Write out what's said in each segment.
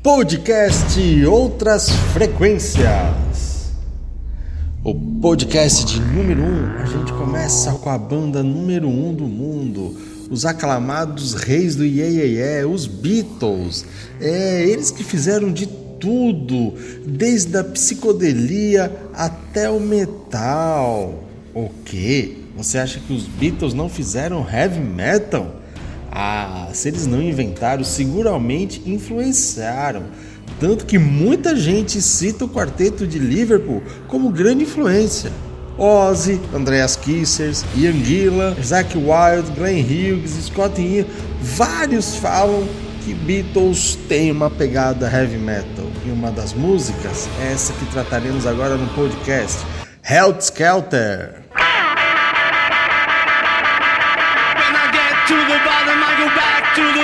Podcast Outras Frequências. O podcast de número 1, um, a gente começa com a banda número 1 um do mundo, os aclamados reis do Iê, Iê, Iê os Beatles. É, eles que fizeram de tudo, desde a psicodelia até o metal. O quê? Você acha que os Beatles não fizeram heavy metal? Ah, se eles não inventaram, seguramente influenciaram. Tanto que muita gente cita o quarteto de Liverpool como grande influência. Ozzy, Andreas Kissers, Ian Gillan, Zach Wild, Glenn Hughes, Scott Ian, vários falam que Beatles tem uma pegada heavy metal. E uma das músicas é essa que trataremos agora no podcast, Held Skelter.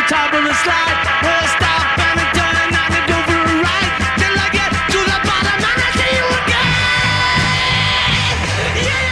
Top of the slide. Won't stop and I turn and I go for a ride till I get to the bottom and I see you again. Yeah,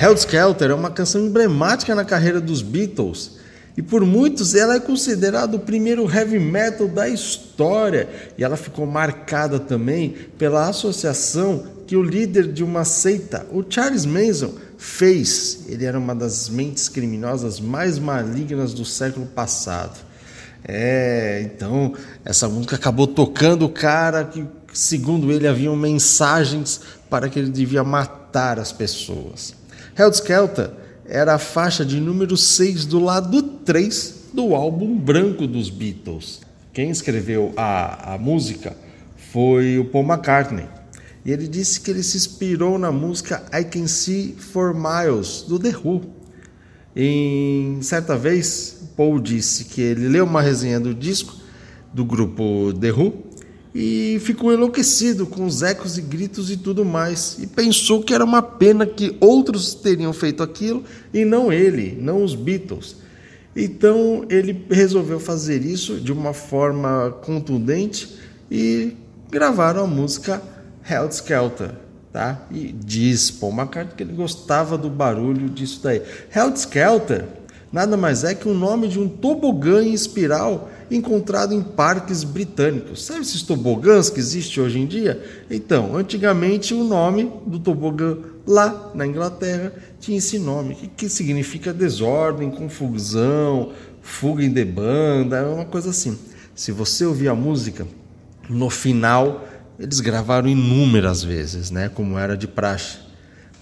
yeah. Skelter é uma canção emblemática na carreira dos Beatles. E por muitos ela é considerada o primeiro heavy metal da história. E ela ficou marcada também pela associação que o líder de uma seita, o Charles Manson, fez. Ele era uma das mentes criminosas mais malignas do século passado. É, então essa música acabou tocando o cara que, segundo ele, haviam mensagens para que ele devia matar as pessoas. Held Skelter era a faixa de número 6 do lado 3 do álbum branco dos Beatles. Quem escreveu a, a música foi o Paul McCartney. E ele disse que ele se inspirou na música I Can See For Miles, do The Who. Em certa vez, Paul disse que ele leu uma resenha do disco do grupo The Who e ficou enlouquecido com os ecos e gritos e tudo mais. E pensou que era uma pena que outros teriam feito aquilo e não ele, não os Beatles. Então ele resolveu fazer isso de uma forma contundente e gravaram a música Held Skelter, tá? E diz Paul McCartney que ele gostava do barulho disso daí. Held Skelter nada mais é que o nome de um tobogã em espiral encontrado em parques britânicos. Sabe esses tobogãs que existem hoje em dia? Então, antigamente o nome do tobogã lá na Inglaterra tinha esse nome, que, que significa desordem, confusão, fuga em debanda, é uma coisa assim. Se você ouvir a música, no final eles gravaram inúmeras vezes, né? Como era de praxe.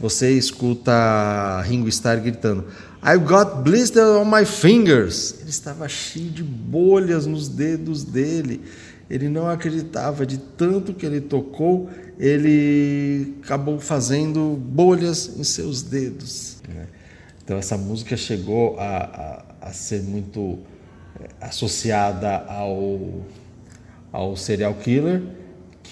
Você escuta Ringo Starr gritando I've got blisters on my fingers. Ele estava cheio de bolhas nos dedos dele. Ele não acreditava de tanto que ele tocou, ele acabou fazendo bolhas em seus dedos. Né? Então essa música chegou a, a, a ser muito eh, associada ao, ao serial killer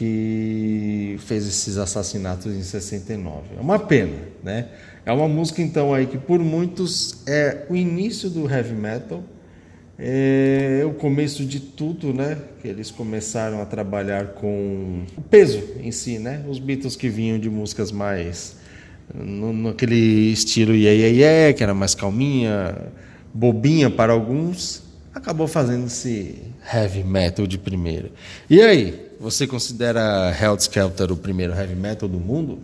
que fez esses assassinatos em 69. É uma pena, né? É uma música então aí que por muitos é o início do heavy metal, é o começo de tudo, né? Que eles começaram a trabalhar com o peso em si, né? Os Beatles que vinham de músicas mais no, naquele estilo yeah, yeah, yeah, que era mais calminha, bobinha para alguns, acabou fazendo esse heavy metal de primeira. E aí, você considera Held Skelter o primeiro heavy metal do mundo?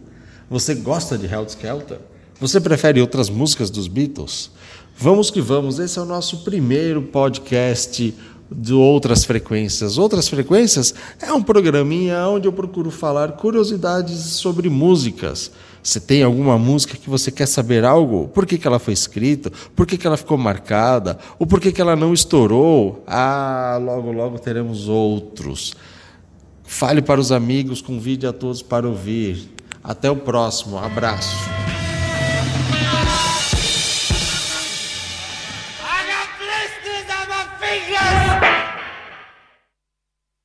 Você gosta de Held Skelter? Você prefere outras músicas dos Beatles? Vamos que vamos, esse é o nosso primeiro podcast de outras frequências. Outras frequências é um programinha onde eu procuro falar curiosidades sobre músicas. Você tem alguma música que você quer saber algo? Por que, que ela foi escrita? Por que, que ela ficou marcada? Ou por que, que ela não estourou? Ah, logo, logo teremos outros. Fale para os amigos, convide a todos para ouvir. Até o próximo. Abraço.